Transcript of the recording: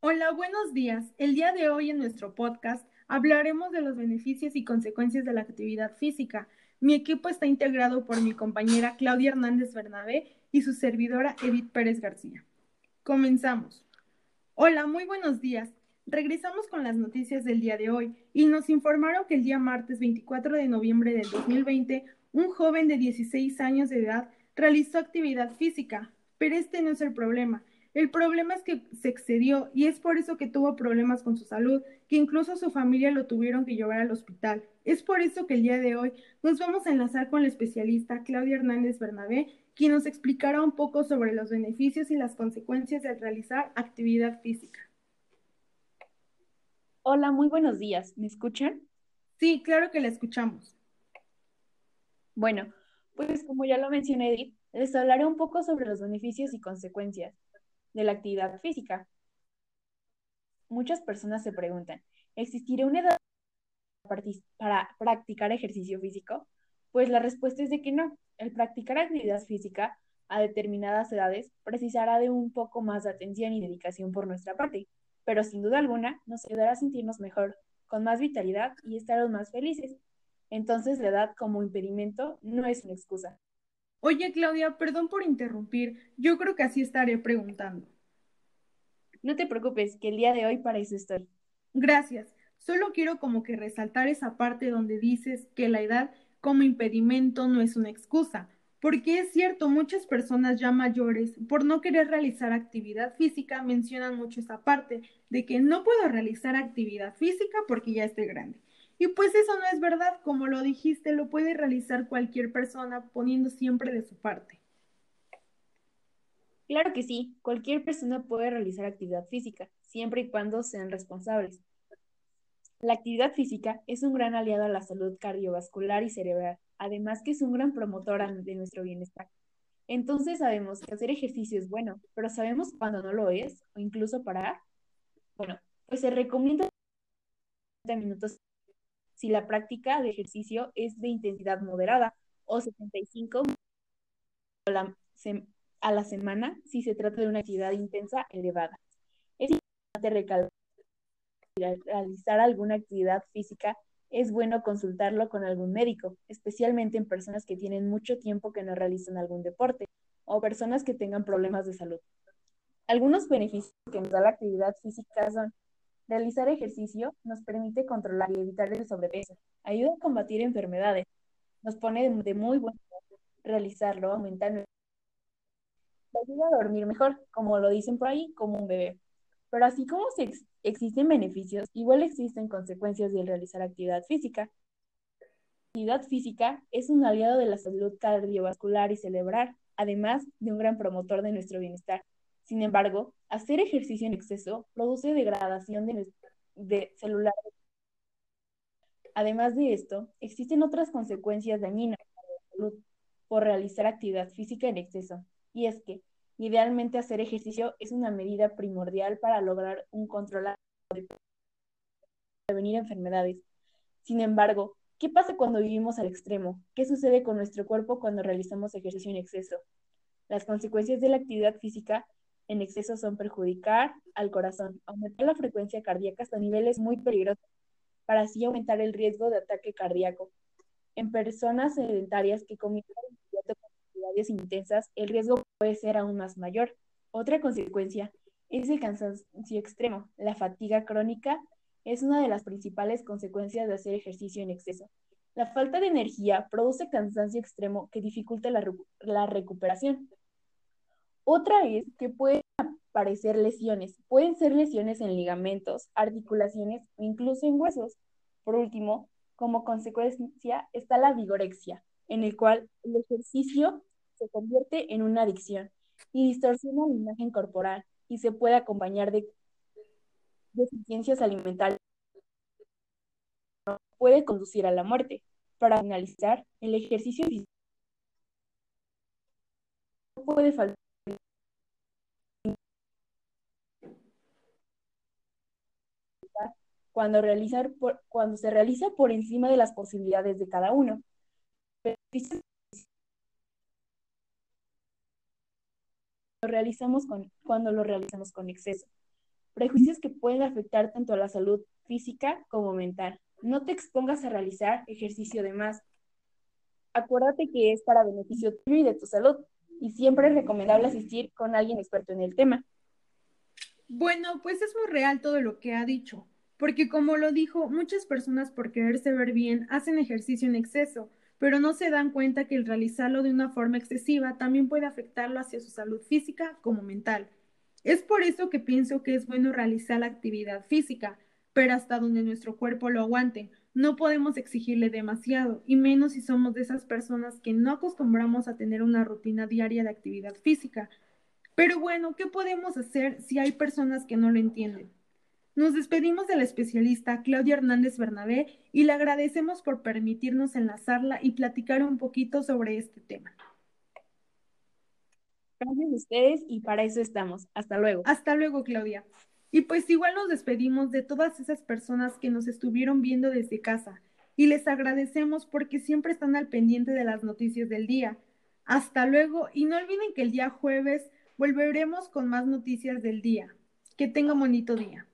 Hola, buenos días. El día de hoy en nuestro podcast hablaremos de los beneficios y consecuencias de la actividad física. Mi equipo está integrado por mi compañera Claudia Hernández Bernabé y su servidora Edith Pérez García. Comenzamos. Hola, muy buenos días. Regresamos con las noticias del día de hoy y nos informaron que el día martes 24 de noviembre del 2020, un joven de 16 años de edad realizó actividad física, pero este no es el problema. El problema es que se excedió y es por eso que tuvo problemas con su salud, que incluso su familia lo tuvieron que llevar al hospital. Es por eso que el día de hoy nos vamos a enlazar con la especialista Claudia Hernández Bernabé, quien nos explicará un poco sobre los beneficios y las consecuencias de realizar actividad física. Hola, muy buenos días. ¿Me escuchan? Sí, claro que la escuchamos. Bueno, pues como ya lo mencioné, Edith, les hablaré un poco sobre los beneficios y consecuencias de la actividad física. Muchas personas se preguntan, ¿existirá una edad para practicar ejercicio físico? Pues la respuesta es de que no. El practicar actividad física a determinadas edades precisará de un poco más de atención y dedicación por nuestra parte pero sin duda alguna nos ayudará a sentirnos mejor, con más vitalidad y estar más felices. Entonces la edad como impedimento no es una excusa. Oye, Claudia, perdón por interrumpir. Yo creo que así estaré preguntando. No te preocupes, que el día de hoy para eso estoy. Gracias. Solo quiero como que resaltar esa parte donde dices que la edad como impedimento no es una excusa, porque es cierto, muchas personas ya mayores, por no querer realizar actividad física, mencionan mucho esa parte de que no puedo realizar actividad física porque ya estoy grande. Y pues eso no es verdad, como lo dijiste, lo puede realizar cualquier persona poniendo siempre de su parte. Claro que sí, cualquier persona puede realizar actividad física, siempre y cuando sean responsables. La actividad física es un gran aliado a la salud cardiovascular y cerebral además que es un gran promotor de nuestro bienestar. Entonces sabemos que hacer ejercicio es bueno, pero sabemos cuándo no lo es o incluso parar. Bueno, pues se recomienda 30 minutos si la práctica de ejercicio es de intensidad moderada o 75 a la, semana si se trata de una actividad intensa elevada. Es importante recalcar realizar alguna actividad física es bueno consultarlo con algún médico, especialmente en personas que tienen mucho tiempo que no realizan algún deporte o personas que tengan problemas de salud. Algunos beneficios que nos da la actividad física son realizar ejercicio nos permite controlar y evitar el sobrepeso, ayuda a combatir enfermedades, nos pone de muy buen realizarlo, aumentar ayuda a dormir mejor, como lo dicen por ahí, como un bebé. Pero así como existen beneficios, igual existen consecuencias de realizar actividad física. La actividad física es un aliado de la salud cardiovascular y cerebral, además de un gran promotor de nuestro bienestar. Sin embargo, hacer ejercicio en exceso produce degradación de, de. Además de esto, existen otras consecuencias dañinas para la salud por realizar actividad física en exceso, y es que Idealmente hacer ejercicio es una medida primordial para lograr un control de prevenir enfermedades. Sin embargo, ¿qué pasa cuando vivimos al extremo? ¿Qué sucede con nuestro cuerpo cuando realizamos ejercicio en exceso? Las consecuencias de la actividad física en exceso son perjudicar al corazón, aumentar la frecuencia cardíaca hasta niveles muy peligrosos, para así aumentar el riesgo de ataque cardíaco. En personas sedentarias que comienzan intensas, el riesgo puede ser aún más mayor. Otra consecuencia es el cansancio extremo. La fatiga crónica es una de las principales consecuencias de hacer ejercicio en exceso. La falta de energía produce cansancio extremo que dificulta la, la recuperación. Otra es que pueden aparecer lesiones. Pueden ser lesiones en ligamentos, articulaciones o incluso en huesos. Por último, como consecuencia está la vigorexia, en el cual el ejercicio se convierte en una adicción y distorsiona la imagen corporal y se puede acompañar de deficiencias alimentarias. Puede conducir a la muerte. Para finalizar, el ejercicio físico puede faltar cuando, realizar cuando se realiza por encima de las posibilidades de cada uno realizamos con, cuando lo realizamos con exceso. prejuicios que pueden afectar tanto a la salud física como mental. No te expongas a realizar ejercicio de más. Acuérdate que es para beneficio tuyo y de tu salud y siempre es recomendable asistir con alguien experto en el tema. Bueno, pues es muy real todo lo que ha dicho, porque como lo dijo, muchas personas por quererse ver bien hacen ejercicio en exceso, pero no se dan cuenta que el realizarlo de una forma excesiva también puede afectarlo hacia su salud física como mental. Es por eso que pienso que es bueno realizar la actividad física, pero hasta donde nuestro cuerpo lo aguante. No podemos exigirle demasiado, y menos si somos de esas personas que no acostumbramos a tener una rutina diaria de actividad física. Pero bueno, ¿qué podemos hacer si hay personas que no lo entienden? Nos despedimos de la especialista Claudia Hernández Bernabé y le agradecemos por permitirnos enlazarla y platicar un poquito sobre este tema. Gracias a ustedes y para eso estamos. Hasta luego. Hasta luego, Claudia. Y pues igual nos despedimos de todas esas personas que nos estuvieron viendo desde casa y les agradecemos porque siempre están al pendiente de las noticias del día. Hasta luego y no olviden que el día jueves volveremos con más noticias del día. Que tenga bonito día.